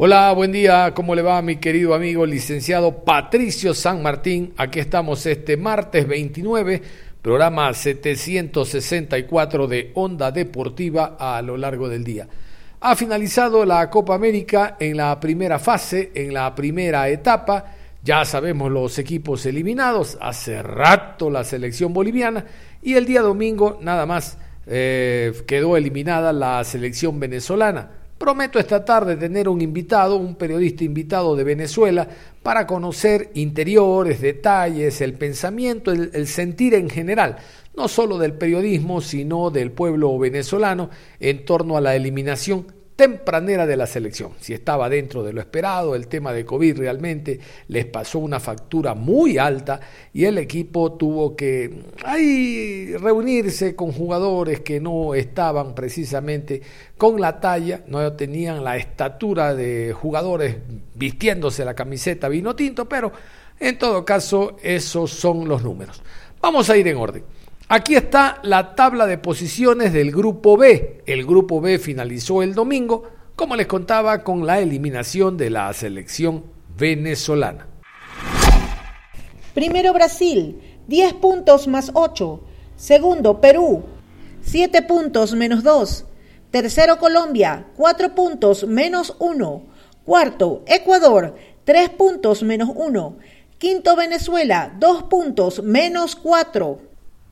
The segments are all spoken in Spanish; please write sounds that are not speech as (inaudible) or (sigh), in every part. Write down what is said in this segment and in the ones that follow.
Hola, buen día, ¿cómo le va mi querido amigo licenciado Patricio San Martín? Aquí estamos este martes 29, programa 764 de Onda Deportiva a lo largo del día. Ha finalizado la Copa América en la primera fase, en la primera etapa. Ya sabemos los equipos eliminados, hace rato la selección boliviana y el día domingo nada más eh, quedó eliminada la selección venezolana. Prometo esta tarde tener un invitado, un periodista invitado de Venezuela, para conocer interiores, detalles, el pensamiento, el, sentir en general, no solo del periodismo, sino del pueblo venezolano en torno a la eliminación tempranera de la selección. Si estaba dentro de lo esperado, el tema de COVID realmente les pasó una factura muy alta y el equipo tuvo que ahí reunirse con jugadores que no estaban precisamente con la talla, no tenían la estatura de jugadores vistiéndose la camiseta vino tinto, pero en todo caso esos son los números. Vamos a ir en orden. Aquí está la tabla de posiciones del grupo B. El grupo B finalizó el domingo, como les contaba, con la eliminación de la selección venezolana. Primero Brasil, 10 puntos más 8. Segundo Perú, 7 puntos menos 2. Tercero Colombia, 4 puntos menos 1. Cuarto Ecuador, 3 puntos menos 1. Quinto Venezuela, 2 puntos menos 4.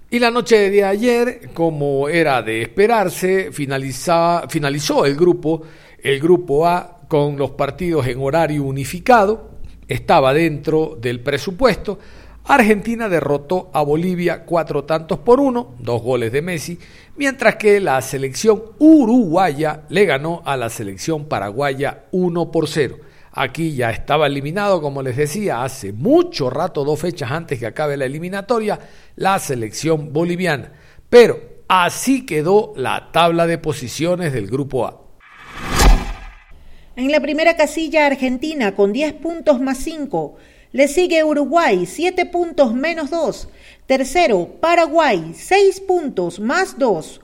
Y la noche de ayer, como era de esperarse, finalizó el grupo, el grupo A, con los partidos en horario unificado, estaba dentro del presupuesto. Argentina derrotó a Bolivia cuatro tantos por uno, dos goles de Messi, mientras que la selección uruguaya le ganó a la selección paraguaya 1 por 0. Aquí ya estaba eliminado, como les decía, hace mucho rato, dos fechas antes que acabe la eliminatoria, la selección boliviana. Pero así quedó la tabla de posiciones del grupo A. En la primera casilla Argentina con 10 puntos más 5. Le sigue Uruguay, 7 puntos menos 2. Tercero, Paraguay, 6 puntos más 2.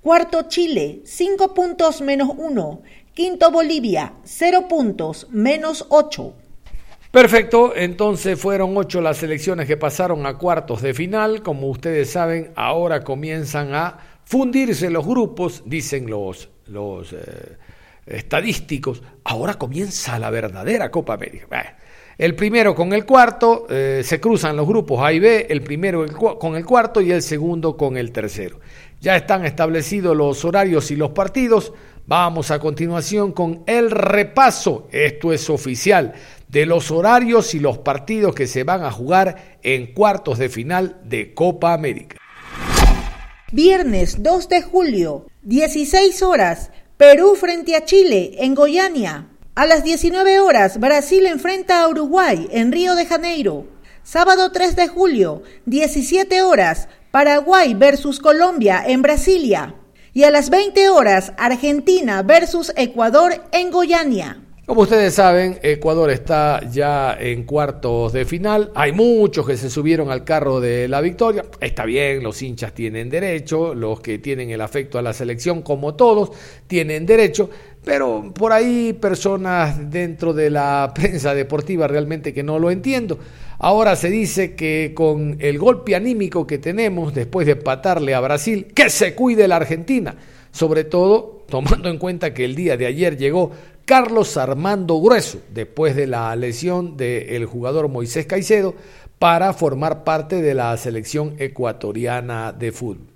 Cuarto, Chile, 5 puntos menos 1. Quinto Bolivia, 0 puntos, menos 8. Perfecto, entonces fueron ocho las selecciones que pasaron a cuartos de final. Como ustedes saben, ahora comienzan a fundirse los grupos, dicen los, los eh, estadísticos. Ahora comienza la verdadera Copa América. El primero con el cuarto, eh, se cruzan los grupos A y B, el primero con el cuarto y el segundo con el tercero. Ya están establecidos los horarios y los partidos. Vamos a continuación con el repaso, esto es oficial, de los horarios y los partidos que se van a jugar en cuartos de final de Copa América. Viernes 2 de julio, 16 horas, Perú frente a Chile en Goiânia. A las 19 horas, Brasil enfrenta a Uruguay en Río de Janeiro. Sábado 3 de julio, 17 horas, Paraguay versus Colombia en Brasilia y a las 20 horas Argentina versus Ecuador en Goiânia. Como ustedes saben, Ecuador está ya en cuartos de final. Hay muchos que se subieron al carro de la victoria. Está bien, los hinchas tienen derecho, los que tienen el afecto a la selección, como todos, tienen derecho. Pero por ahí personas dentro de la (laughs) prensa deportiva realmente que no lo entiendo. Ahora se dice que con el golpe anímico que tenemos después de patarle a Brasil, que se cuide la Argentina. Sobre todo tomando en cuenta que el día de ayer llegó Carlos Armando Grueso, después de la lesión del jugador Moisés Caicedo, para formar parte de la selección ecuatoriana de fútbol.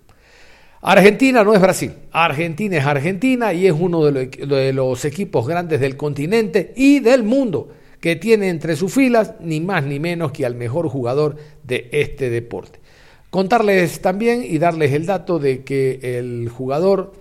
Argentina no es Brasil, Argentina es Argentina y es uno de los equipos grandes del continente y del mundo que tiene entre sus filas ni más ni menos que al mejor jugador de este deporte. Contarles también y darles el dato de que el jugador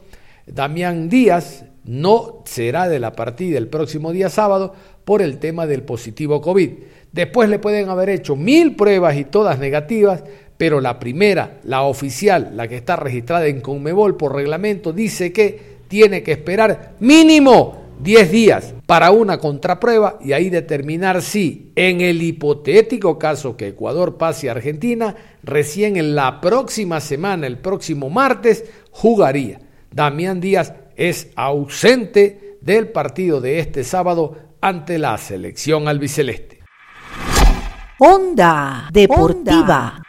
Damián Díaz no será de la partida el próximo día sábado por el tema del positivo COVID. Después le pueden haber hecho mil pruebas y todas negativas, pero la primera, la oficial, la que está registrada en Conmebol por reglamento, dice que tiene que esperar mínimo 10 días para una contraprueba y ahí determinar si en el hipotético caso que Ecuador pase a Argentina, recién en la próxima semana, el próximo martes, jugaría. Damián Díaz es ausente del partido de este sábado ante la selección albiceleste. Onda Deportiva.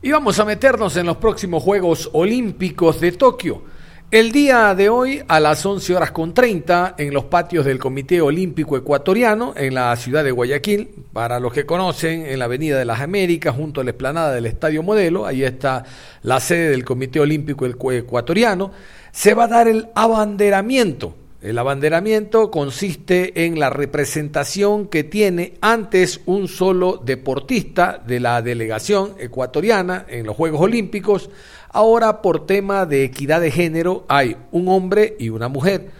Y vamos a meternos en los próximos Juegos Olímpicos de Tokio. El día de hoy a las 11 horas con 30 en los patios del Comité Olímpico Ecuatoriano en la ciudad de Guayaquil, para los que conocen, en la Avenida de las Américas, junto a la explanada del Estadio Modelo, ahí está la sede del Comité Olímpico Ecuatoriano, se va a dar el abanderamiento. El abanderamiento consiste en la representación que tiene antes un solo deportista de la delegación ecuatoriana en los Juegos Olímpicos Ahora, por tema de equidad de género, hay un hombre y una mujer.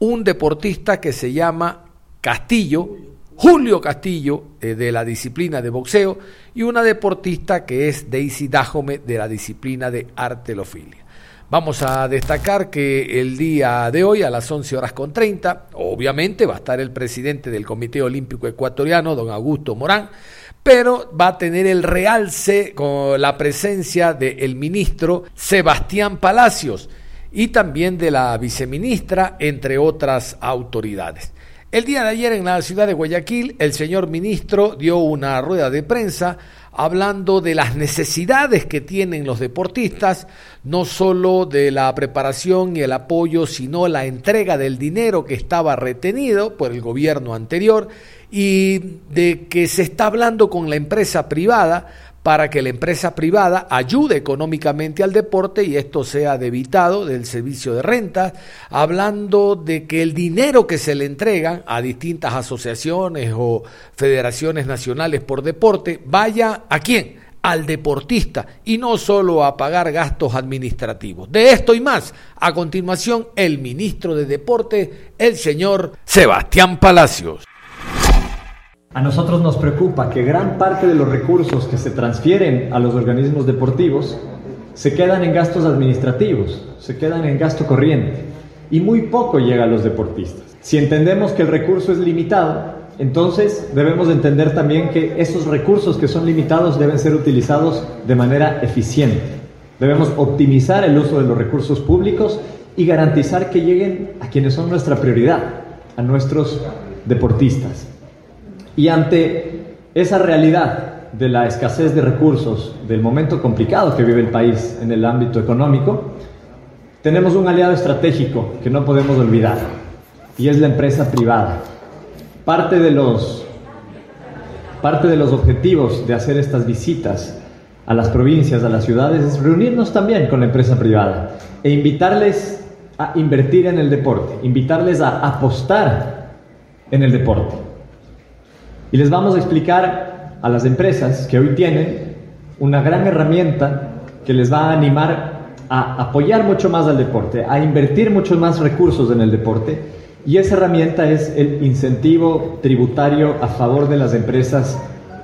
Un deportista que se llama Castillo, Julio Castillo, eh, de la disciplina de boxeo, y una deportista que es Daisy Dajome, de la disciplina de artelofilia. Vamos a destacar que el día de hoy, a las 11 horas con 30, obviamente va a estar el presidente del Comité Olímpico Ecuatoriano, don Augusto Morán, pero va a tener el realce con la presencia del ministro Sebastián Palacios y también de la viceministra, entre otras autoridades. El día de ayer en la ciudad de Guayaquil, el señor ministro dio una rueda de prensa hablando de las necesidades que tienen los deportistas, no solo de la preparación y el apoyo, sino la entrega del dinero que estaba retenido por el gobierno anterior y de que se está hablando con la empresa privada para que la empresa privada ayude económicamente al deporte y esto sea debitado del servicio de renta, hablando de que el dinero que se le entregan a distintas asociaciones o federaciones nacionales por deporte vaya a quién? Al deportista y no solo a pagar gastos administrativos. De esto y más, a continuación, el ministro de Deporte, el señor Sebastián Palacios. A nosotros nos preocupa que gran parte de los recursos que se transfieren a los organismos deportivos se quedan en gastos administrativos, se quedan en gasto corriente y muy poco llega a los deportistas. Si entendemos que el recurso es limitado, entonces debemos entender también que esos recursos que son limitados deben ser utilizados de manera eficiente. Debemos optimizar el uso de los recursos públicos y garantizar que lleguen a quienes son nuestra prioridad, a nuestros deportistas. Y ante esa realidad de la escasez de recursos, del momento complicado que vive el país en el ámbito económico, tenemos un aliado estratégico que no podemos olvidar, y es la empresa privada. Parte de los, parte de los objetivos de hacer estas visitas a las provincias, a las ciudades, es reunirnos también con la empresa privada e invitarles a invertir en el deporte, invitarles a apostar en el deporte. Y les vamos a explicar a las empresas que hoy tienen una gran herramienta que les va a animar a apoyar mucho más al deporte, a invertir muchos más recursos en el deporte. Y esa herramienta es el incentivo tributario a favor de las empresas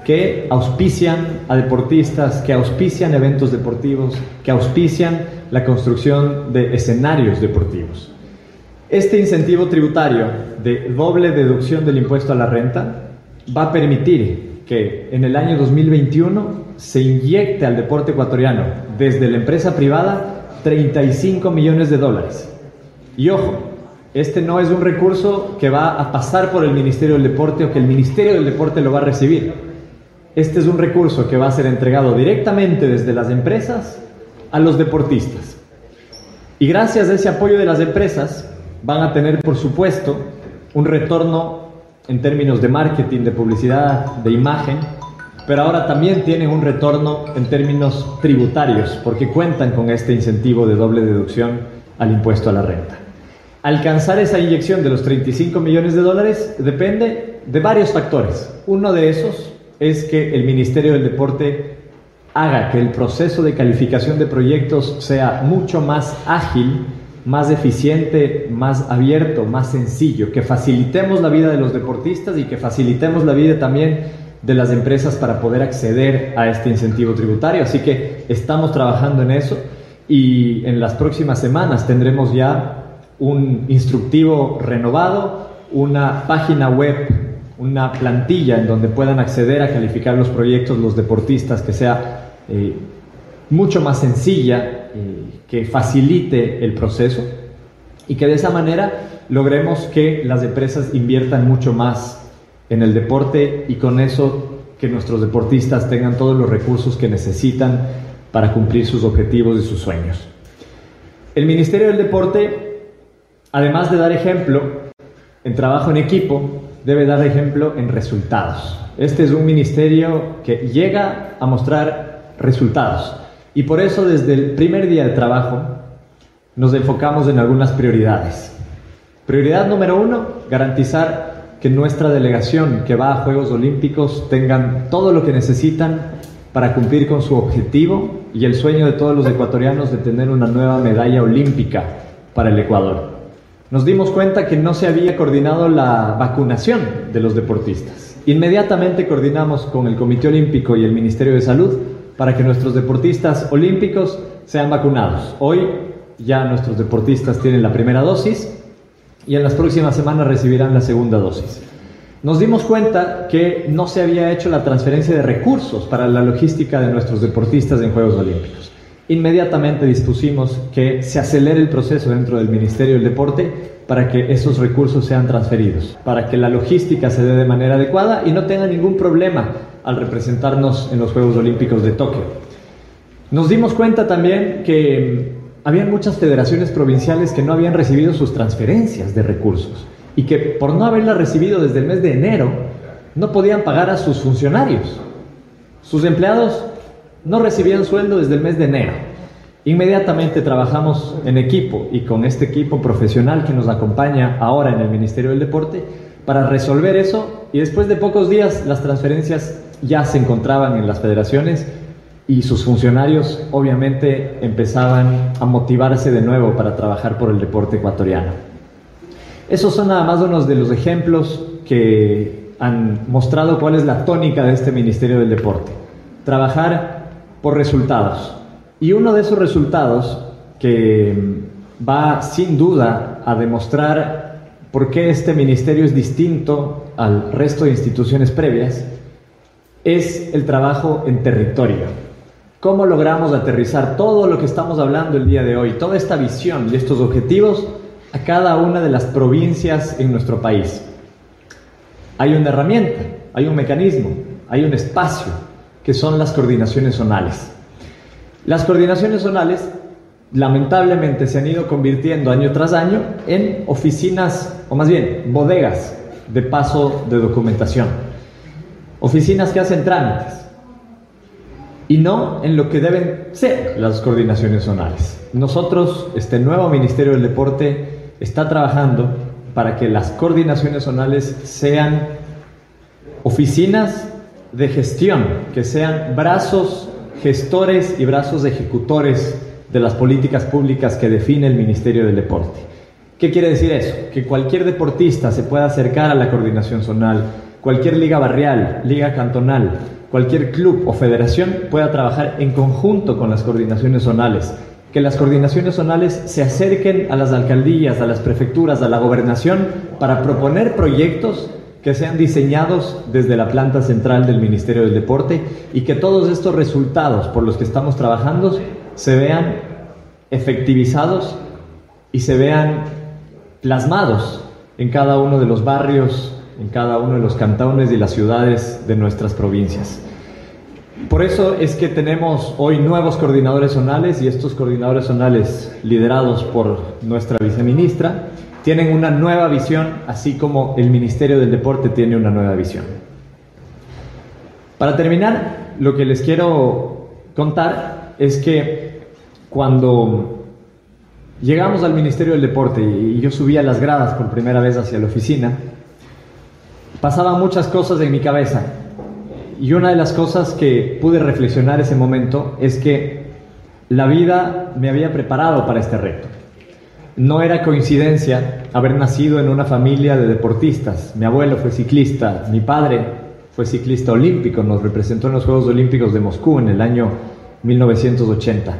que auspician a deportistas, que auspician eventos deportivos, que auspician la construcción de escenarios deportivos. Este incentivo tributario de doble deducción del impuesto a la renta va a permitir que en el año 2021 se inyecte al deporte ecuatoriano desde la empresa privada 35 millones de dólares. Y ojo, este no es un recurso que va a pasar por el Ministerio del Deporte o que el Ministerio del Deporte lo va a recibir. Este es un recurso que va a ser entregado directamente desde las empresas a los deportistas. Y gracias a ese apoyo de las empresas van a tener, por supuesto, un retorno en términos de marketing, de publicidad, de imagen, pero ahora también tienen un retorno en términos tributarios, porque cuentan con este incentivo de doble deducción al impuesto a la renta. Alcanzar esa inyección de los 35 millones de dólares depende de varios factores. Uno de esos es que el Ministerio del Deporte haga que el proceso de calificación de proyectos sea mucho más ágil, más eficiente, más abierto, más sencillo, que facilitemos la vida de los deportistas y que facilitemos la vida también de las empresas para poder acceder a este incentivo tributario. Así que estamos trabajando en eso y en las próximas semanas tendremos ya un instructivo renovado, una página web, una plantilla en donde puedan acceder a calificar los proyectos los deportistas que sea eh, mucho más sencilla, eh, que facilite el proceso y que de esa manera logremos que las empresas inviertan mucho más en el deporte y con eso que nuestros deportistas tengan todos los recursos que necesitan para cumplir sus objetivos y sus sueños. El Ministerio del Deporte, además de dar ejemplo en trabajo en equipo, debe dar ejemplo en resultados. Este es un ministerio que llega a mostrar resultados y por eso desde el primer día de trabajo nos enfocamos en algunas prioridades. Prioridad número uno, garantizar que nuestra delegación que va a Juegos Olímpicos tengan todo lo que necesitan para cumplir con su objetivo y el sueño de todos los ecuatorianos de tener una nueva medalla olímpica para el Ecuador. Nos dimos cuenta que no se había coordinado la vacunación de los deportistas. Inmediatamente coordinamos con el Comité Olímpico y el Ministerio de Salud para que nuestros deportistas olímpicos sean vacunados. Hoy ya nuestros deportistas tienen la primera dosis y en las próximas semanas recibirán la segunda dosis. Nos dimos cuenta que no se había hecho la transferencia de recursos para la logística de nuestros deportistas en Juegos Olímpicos. Inmediatamente dispusimos que se acelere el proceso dentro del Ministerio del Deporte para que esos recursos sean transferidos, para que la logística se dé de manera adecuada y no tenga ningún problema al representarnos en los Juegos Olímpicos de Tokio. Nos dimos cuenta también que había muchas federaciones provinciales que no habían recibido sus transferencias de recursos y que por no haberlas recibido desde el mes de enero no podían pagar a sus funcionarios. Sus empleados no recibían sueldo desde el mes de enero. Inmediatamente trabajamos en equipo y con este equipo profesional que nos acompaña ahora en el Ministerio del Deporte para resolver eso y después de pocos días las transferencias ya se encontraban en las federaciones y sus funcionarios obviamente empezaban a motivarse de nuevo para trabajar por el deporte ecuatoriano. Esos son nada más unos de los ejemplos que han mostrado cuál es la tónica de este Ministerio del Deporte. Trabajar por resultados. Y uno de esos resultados que va sin duda a demostrar por qué este ministerio es distinto al resto de instituciones previas es el trabajo en territorio. ¿Cómo logramos aterrizar todo lo que estamos hablando el día de hoy, toda esta visión y estos objetivos a cada una de las provincias en nuestro país? Hay una herramienta, hay un mecanismo, hay un espacio, que son las coordinaciones zonales. Las coordinaciones zonales lamentablemente se han ido convirtiendo año tras año en oficinas, o más bien, bodegas de paso de documentación oficinas que hacen trámites y no en lo que deben ser las coordinaciones zonales. Nosotros, este nuevo Ministerio del Deporte, está trabajando para que las coordinaciones zonales sean oficinas de gestión, que sean brazos gestores y brazos ejecutores de las políticas públicas que define el Ministerio del Deporte. ¿Qué quiere decir eso? Que cualquier deportista se pueda acercar a la coordinación zonal, cualquier liga barrial, liga cantonal, cualquier club o federación pueda trabajar en conjunto con las coordinaciones zonales. Que las coordinaciones zonales se acerquen a las alcaldías, a las prefecturas, a la gobernación para proponer proyectos que sean diseñados desde la planta central del Ministerio del Deporte y que todos estos resultados por los que estamos trabajando se vean efectivizados y se vean plasmados en cada uno de los barrios, en cada uno de los cantones y las ciudades de nuestras provincias. Por eso es que tenemos hoy nuevos coordinadores zonales y estos coordinadores zonales liderados por nuestra viceministra tienen una nueva visión, así como el Ministerio del Deporte tiene una nueva visión. Para terminar, lo que les quiero contar es que cuando llegamos al Ministerio del Deporte y yo subía las gradas por primera vez hacia la oficina, pasaban muchas cosas en mi cabeza. Y una de las cosas que pude reflexionar ese momento es que la vida me había preparado para este reto. No era coincidencia haber nacido en una familia de deportistas. Mi abuelo fue ciclista, mi padre fue ciclista olímpico, nos representó en los Juegos Olímpicos de Moscú en el año 1980.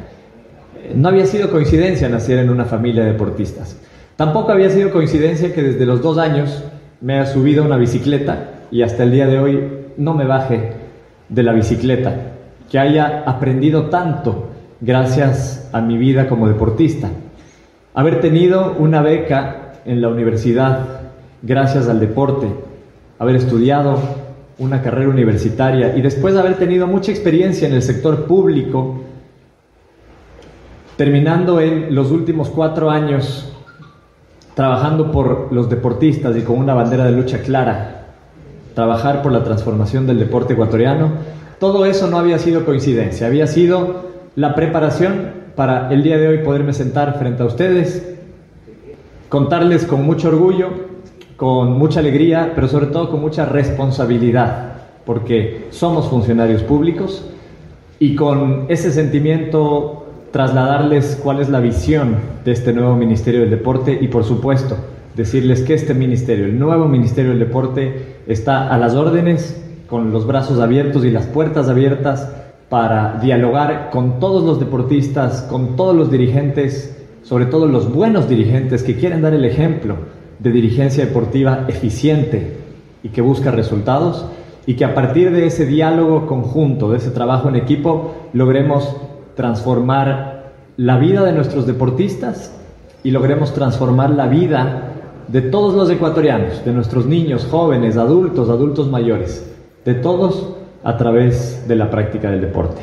No había sido coincidencia nacer en una familia de deportistas. Tampoco había sido coincidencia que desde los dos años me haya subido una bicicleta y hasta el día de hoy no me baje de la bicicleta, que haya aprendido tanto gracias a mi vida como deportista. Haber tenido una beca en la universidad gracias al deporte, haber estudiado una carrera universitaria y después de haber tenido mucha experiencia en el sector público, terminando en los últimos cuatro años trabajando por los deportistas y con una bandera de lucha clara, trabajar por la transformación del deporte ecuatoriano, todo eso no había sido coincidencia, había sido la preparación para el día de hoy poderme sentar frente a ustedes, contarles con mucho orgullo, con mucha alegría, pero sobre todo con mucha responsabilidad, porque somos funcionarios públicos y con ese sentimiento trasladarles cuál es la visión de este nuevo Ministerio del Deporte y por supuesto decirles que este ministerio, el nuevo Ministerio del Deporte, está a las órdenes, con los brazos abiertos y las puertas abiertas para dialogar con todos los deportistas, con todos los dirigentes, sobre todo los buenos dirigentes que quieren dar el ejemplo de dirigencia deportiva eficiente y que busca resultados y que a partir de ese diálogo conjunto, de ese trabajo en equipo, logremos transformar la vida de nuestros deportistas y logremos transformar la vida de todos los ecuatorianos, de nuestros niños, jóvenes, adultos, adultos mayores, de todos a través de la práctica del deporte.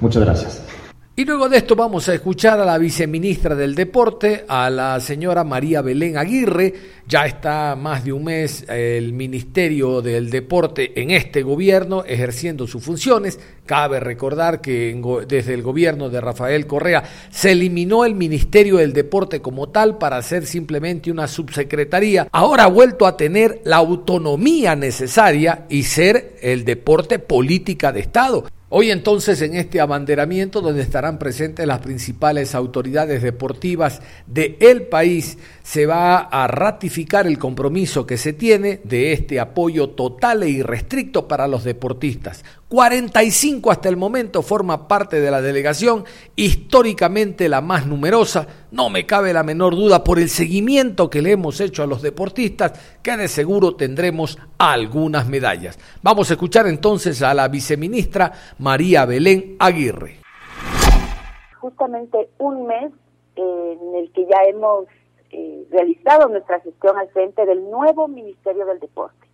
Muchas gracias. Y luego de esto vamos a escuchar a la viceministra del Deporte, a la señora María Belén Aguirre. Ya está más de un mes el Ministerio del Deporte en este gobierno ejerciendo sus funciones. Cabe recordar que desde el gobierno de Rafael Correa se eliminó el Ministerio del Deporte como tal para ser simplemente una subsecretaría. Ahora ha vuelto a tener la autonomía necesaria y ser el deporte política de Estado. Hoy entonces en este abanderamiento donde estarán presentes las principales autoridades deportivas del el país se va a ratificar el compromiso que se tiene de este apoyo total e irrestricto para los deportistas. 45 hasta el momento forma parte de la delegación, históricamente la más numerosa. No me cabe la menor duda por el seguimiento que le hemos hecho a los deportistas, que de seguro tendremos algunas medallas. Vamos a escuchar entonces a la viceministra María Belén Aguirre. Justamente un mes en el que ya hemos eh, realizado nuestra gestión al frente del nuevo Ministerio del Deporte.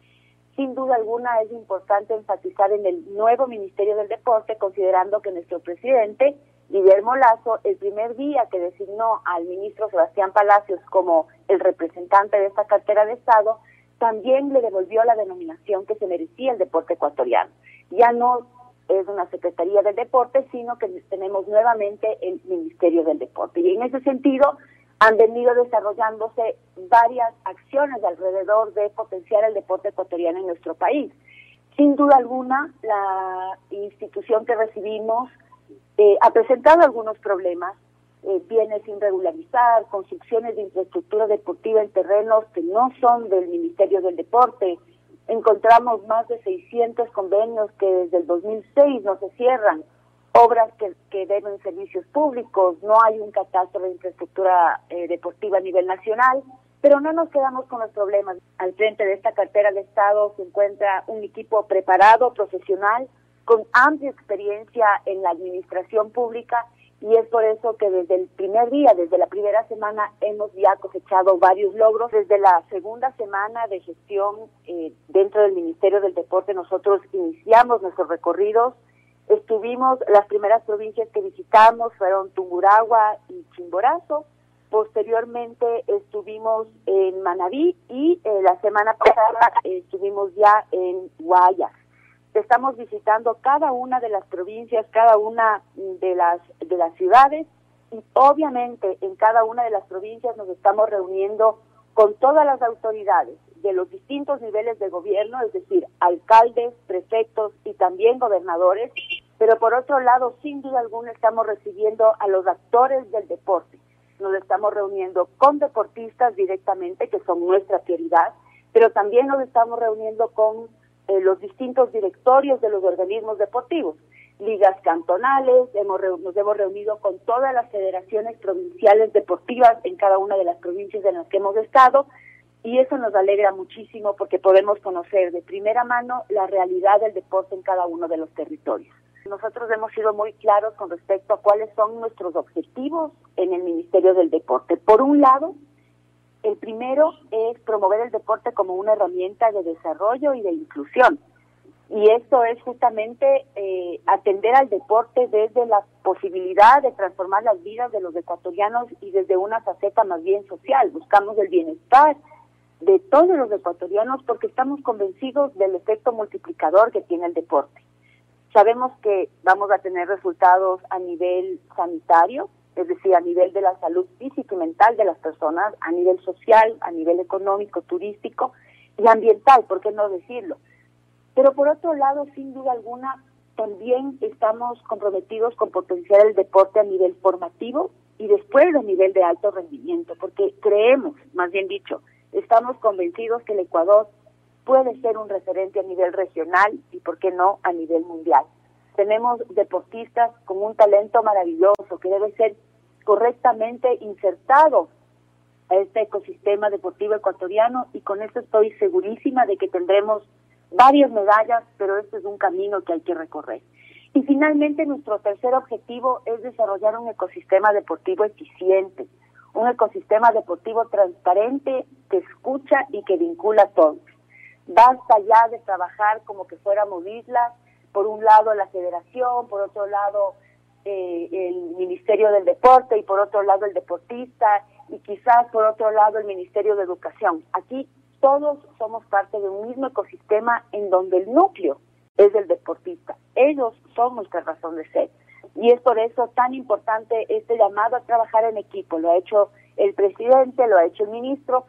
Sin duda alguna es importante enfatizar en el nuevo Ministerio del Deporte, considerando que nuestro presidente, Guillermo Lazo, el primer día que designó al ministro Sebastián Palacios como el representante de esta cartera de Estado, también le devolvió la denominación que se merecía el deporte ecuatoriano. Ya no es una Secretaría del Deporte, sino que tenemos nuevamente el Ministerio del Deporte. Y en ese sentido, han venido desarrollándose varias acciones alrededor de potenciar el deporte ecuatoriano en nuestro país. Sin duda alguna, la institución que recibimos eh, ha presentado algunos problemas, eh, bienes sin regularizar, construcciones de infraestructura deportiva en terrenos que no son del Ministerio del Deporte. Encontramos más de 600 convenios que desde el 2006 no se cierran obras que, que deben servicios públicos, no hay un catastro de infraestructura eh, deportiva a nivel nacional, pero no nos quedamos con los problemas. Al frente de esta cartera de Estado se encuentra un equipo preparado, profesional, con amplia experiencia en la administración pública y es por eso que desde el primer día, desde la primera semana, hemos ya cosechado varios logros. Desde la segunda semana de gestión eh, dentro del Ministerio del Deporte, nosotros iniciamos nuestros recorridos Estuvimos, las primeras provincias que visitamos fueron Tunguragua y Chimborazo. Posteriormente estuvimos en Manabí y eh, la semana pasada estuvimos ya en Guayas. Estamos visitando cada una de las provincias, cada una de las de las ciudades y obviamente en cada una de las provincias nos estamos reuniendo con todas las autoridades, de los distintos niveles de gobierno, es decir, alcaldes, prefectos y también gobernadores, pero por otro lado, sin duda alguna, estamos recibiendo a los actores del deporte. Nos estamos reuniendo con deportistas directamente, que son nuestra prioridad, pero también nos estamos reuniendo con eh, los distintos directorios de los organismos deportivos, ligas cantonales, hemos nos hemos reunido con todas las federaciones provinciales deportivas en cada una de las provincias en las que hemos estado y eso nos alegra muchísimo porque podemos conocer de primera mano la realidad del deporte en cada uno de los territorios. Nosotros hemos sido muy claros con respecto a cuáles son nuestros objetivos en el Ministerio del Deporte. Por un lado, el primero es promover el deporte como una herramienta de desarrollo y de inclusión. Y esto es justamente eh, atender al deporte desde la posibilidad de transformar las vidas de los ecuatorianos y desde una faceta más bien social. Buscamos el bienestar de todos los ecuatorianos porque estamos convencidos del efecto multiplicador que tiene el deporte. Sabemos que vamos a tener resultados a nivel sanitario, es decir, a nivel de la salud física y mental de las personas, a nivel social, a nivel económico, turístico y ambiental, ¿por qué no decirlo? Pero por otro lado, sin duda alguna, también estamos comprometidos con potenciar el deporte a nivel formativo y después a nivel de alto rendimiento, porque creemos, más bien dicho, estamos convencidos que el Ecuador puede ser un referente a nivel regional y, por qué no, a nivel mundial. Tenemos deportistas con un talento maravilloso que debe ser correctamente insertado a este ecosistema deportivo ecuatoriano y con eso estoy segurísima de que tendremos varias medallas, pero este es un camino que hay que recorrer. Y finalmente nuestro tercer objetivo es desarrollar un ecosistema deportivo eficiente, un ecosistema deportivo transparente que escucha y que vincula a todos. Basta ya de trabajar como que fuéramos islas, por un lado la federación, por otro lado eh, el Ministerio del Deporte y por otro lado el deportista y quizás por otro lado el Ministerio de Educación. Aquí todos somos parte de un mismo ecosistema en donde el núcleo es el deportista. Ellos son nuestra razón de ser. Y es por eso tan importante este llamado a trabajar en equipo. Lo ha hecho el presidente, lo ha hecho el ministro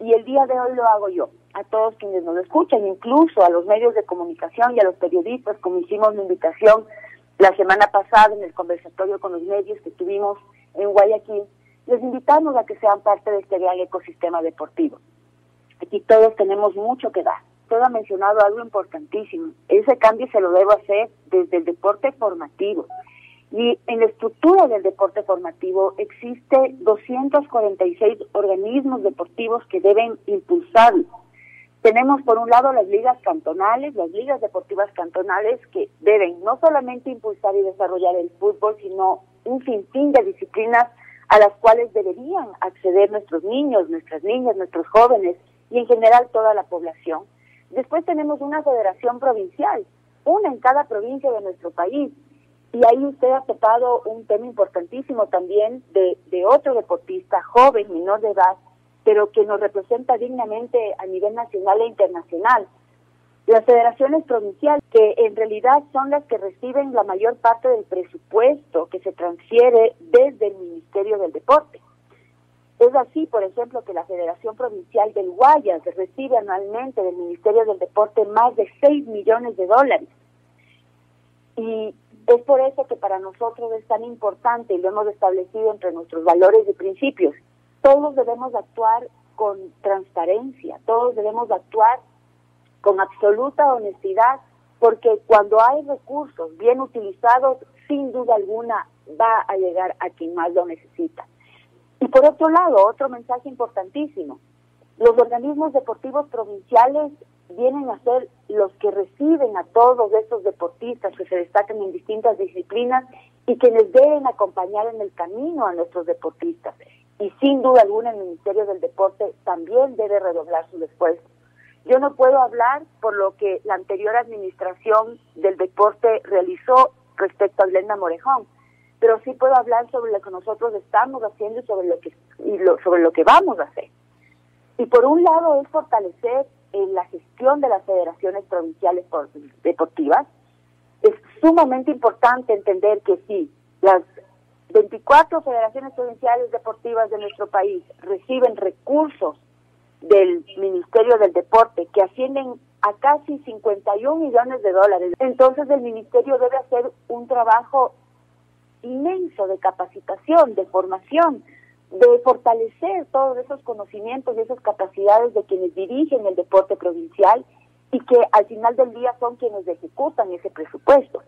y el día de hoy lo hago yo. A todos quienes nos escuchan, incluso a los medios de comunicación y a los periodistas, como hicimos la invitación la semana pasada, en el conversatorio con los medios que tuvimos en Guayaquil, les invitamos a que sean parte de este gran ecosistema deportivo. Aquí todos tenemos mucho que dar. Todo ha mencionado algo importantísimo. Ese cambio se lo debo hacer desde el deporte formativo. Y en la estructura del deporte formativo existe 246 organismos deportivos que deben impulsarlo tenemos por un lado las ligas cantonales, las ligas deportivas cantonales que deben no solamente impulsar y desarrollar el fútbol, sino un sinfín de disciplinas a las cuales deberían acceder nuestros niños, nuestras niñas, nuestros jóvenes y en general toda la población. Después tenemos una federación provincial, una en cada provincia de nuestro país. Y ahí usted ha topado un tema importantísimo también de, de otro deportista joven, menor de edad, pero que nos representa dignamente a nivel nacional e internacional. Las federaciones provinciales, que en realidad son las que reciben la mayor parte del presupuesto que se transfiere desde el Ministerio del Deporte. Es así, por ejemplo, que la Federación Provincial del Guayas recibe anualmente del Ministerio del Deporte más de 6 millones de dólares. Y es por eso que para nosotros es tan importante y lo hemos establecido entre nuestros valores y principios, todos debemos actuar con transparencia, todos debemos actuar con absoluta honestidad, porque cuando hay recursos bien utilizados, sin duda alguna va a llegar a quien más lo necesita. Y por otro lado, otro mensaje importantísimo, los organismos deportivos provinciales vienen a ser los que reciben a todos estos deportistas que se destacan en distintas disciplinas y quienes deben acompañar en el camino a nuestros deportistas y sin duda alguna el Ministerio del Deporte también debe redoblar su esfuerzo. Yo no puedo hablar por lo que la anterior administración del deporte realizó respecto a Glenda Morejón, pero sí puedo hablar sobre lo que nosotros estamos haciendo y sobre lo que y sobre lo que vamos a hacer. Y por un lado es fortalecer en la gestión de las federaciones provinciales deportivas. Es sumamente importante entender que sí, las 24 federaciones provinciales deportivas de nuestro país reciben recursos del Ministerio del Deporte, que ascienden a casi 51 millones de dólares. Entonces el Ministerio debe hacer un trabajo inmenso de capacitación, de formación, de fortalecer todos esos conocimientos y esas capacidades de quienes dirigen el deporte provincial y que al final del día son quienes ejecutan ese presupuesto.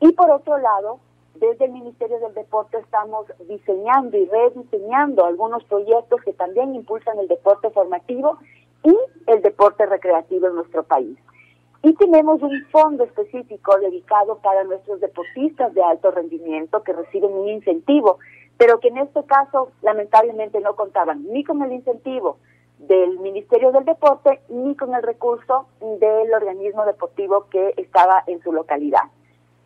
Y por otro lado, desde el Ministerio del Deporte estamos diseñando y rediseñando algunos proyectos que también impulsan el deporte formativo y el deporte recreativo en nuestro país. Y tenemos un fondo específico dedicado para nuestros deportistas de alto rendimiento que reciben un incentivo, pero que en este caso lamentablemente no contaban ni con el incentivo del Ministerio del Deporte ni con el recurso del organismo deportivo que estaba en su localidad.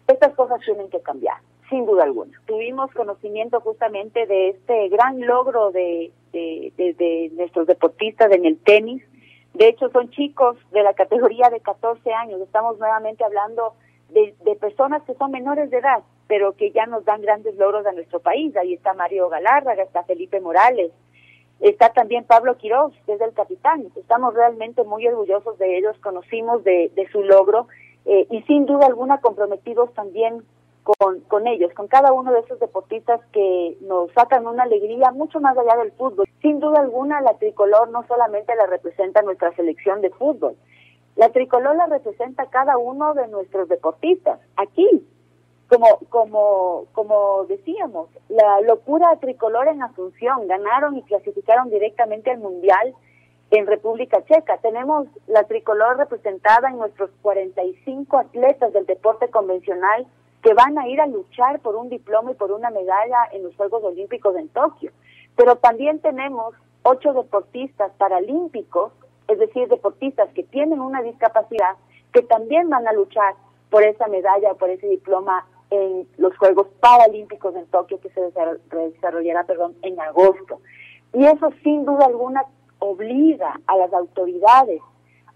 Estas cosas tienen que cambiar, sin duda alguna. Tuvimos conocimiento justamente de este gran logro de, de, de nuestros deportistas en el tenis, de hecho, son chicos de la categoría de 14 años. Estamos nuevamente hablando de, personas que son menores de edad, pero que ya nos dan grandes logros a nuestro país. Ahí está Mario Galárraga, está Felipe Morales, está también Pablo Quiroz, que es el capitán. Estamos realmente muy orgullosos de ellos, conocimos de, su logro eh, y sin duda alguna comprometidos también con, con ellos, con cada uno de esos deportistas que nos sacan una alegría mucho más allá del fútbol. Sin duda alguna, la tricolor no solamente la representa nuestra selección de fútbol, la tricolor la representa cada uno de nuestros deportistas. Aquí, como, como, como decíamos, la locura tricolor en Asunción, ganaron y clasificaron directamente al Mundial en República Checa. Tenemos la tricolor representada en nuestros 45 atletas del deporte convencional que van a ir a luchar por un diploma y por una medalla en los Juegos Olímpicos en Tokio. Pero también tenemos ocho deportistas paralímpicos, es decir, deportistas que tienen una discapacidad, que también van a luchar por esa medalla o por ese diploma en los Juegos Paralímpicos en Tokio que se desarrollará perdón, en agosto. Y eso sin duda alguna obliga a las autoridades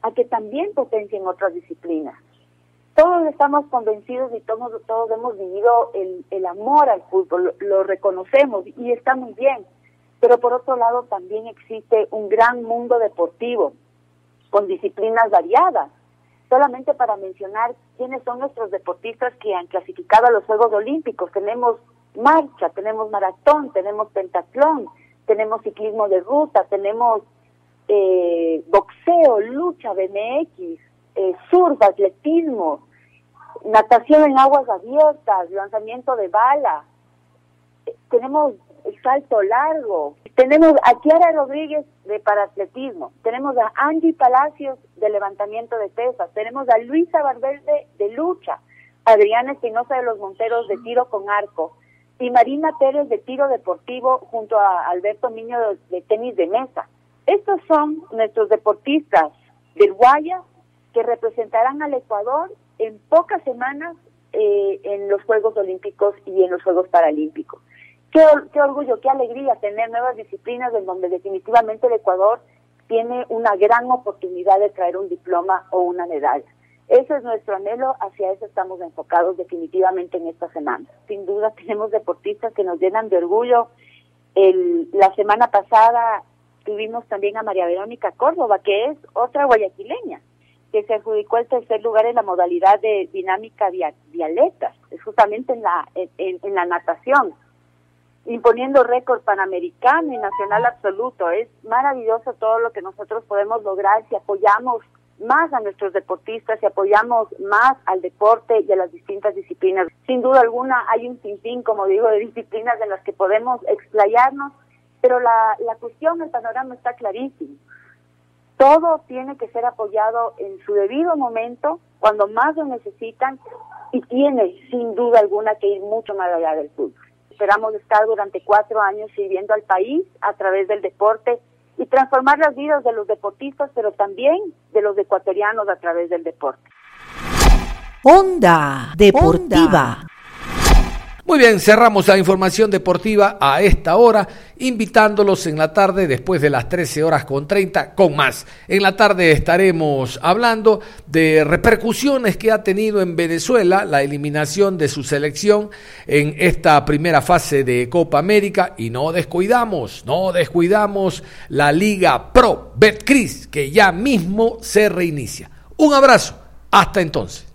a que también potencien otras disciplinas todos estamos convencidos y todos, todos hemos vivido el, el amor al fútbol, lo, reconocemos y está muy bien, pero por otro lado también existe un gran mundo deportivo con disciplinas variadas. Solamente para mencionar quiénes son nuestros deportistas que han clasificado a los Juegos Olímpicos, tenemos marcha, tenemos maratón, tenemos pentatlón, tenemos ciclismo de ruta, tenemos eh, boxeo, lucha, BMX, eh, surf, atletismo, natación en aguas abiertas, lanzamiento de bala, tenemos el salto largo, tenemos a Kiara Rodríguez de paratletismo, tenemos a Angie Palacios de levantamiento de pesas, tenemos a Luisa Barberde de lucha, Adriana Espinosa de los Monteros de tiro con arco. Y Marina Pérez de tiro deportivo junto a Alberto Niño de, tenis de mesa. Estos son nuestros deportistas del Guaya que representarán al Ecuador en pocas semanas eh, en los Juegos Olímpicos y en los Juegos Paralímpicos. Qué, qué orgullo, qué alegría tener nuevas disciplinas en donde definitivamente el Ecuador tiene una gran oportunidad de traer un diploma o una medalla. Ese es nuestro anhelo, hacia eso estamos enfocados definitivamente en esta semana. Sin duda (laughs) tenemos deportistas que nos llenan de orgullo. El, la semana pasada tuvimos también a María Verónica Córdoba, que es otra guayaquileña, que se adjudicó el tercer lugar en la modalidad de dinámica dialeta, es justamente en la, en, la natación, imponiendo récord panamericano y nacional absoluto. Es maravilloso todo lo que nosotros podemos lograr si apoyamos más a nuestros deportistas, si apoyamos más al deporte y a las distintas disciplinas. Sin duda alguna hay un sinfín, como digo, de disciplinas en las que podemos explayarnos, pero la, la cuestión, el panorama está clarísimo. Todo tiene que ser apoyado en su debido momento, cuando más lo necesitan, y tiene sin duda alguna que ir mucho más allá del fútbol. Esperamos estar durante cuatro años sirviendo al país a través del deporte y transformar las vidas de los deportistas, pero también de los ecuatorianos a través del deporte. Onda Deportiva. Muy bien, cerramos la información deportiva a esta hora, invitándolos en la tarde, después de las 13 horas con 30, con más. En la tarde estaremos hablando de repercusiones que ha tenido en Venezuela la eliminación de su selección en esta primera fase de Copa América y no descuidamos, no descuidamos la Liga Pro Betcris, que ya mismo se reinicia. Un abrazo, hasta entonces.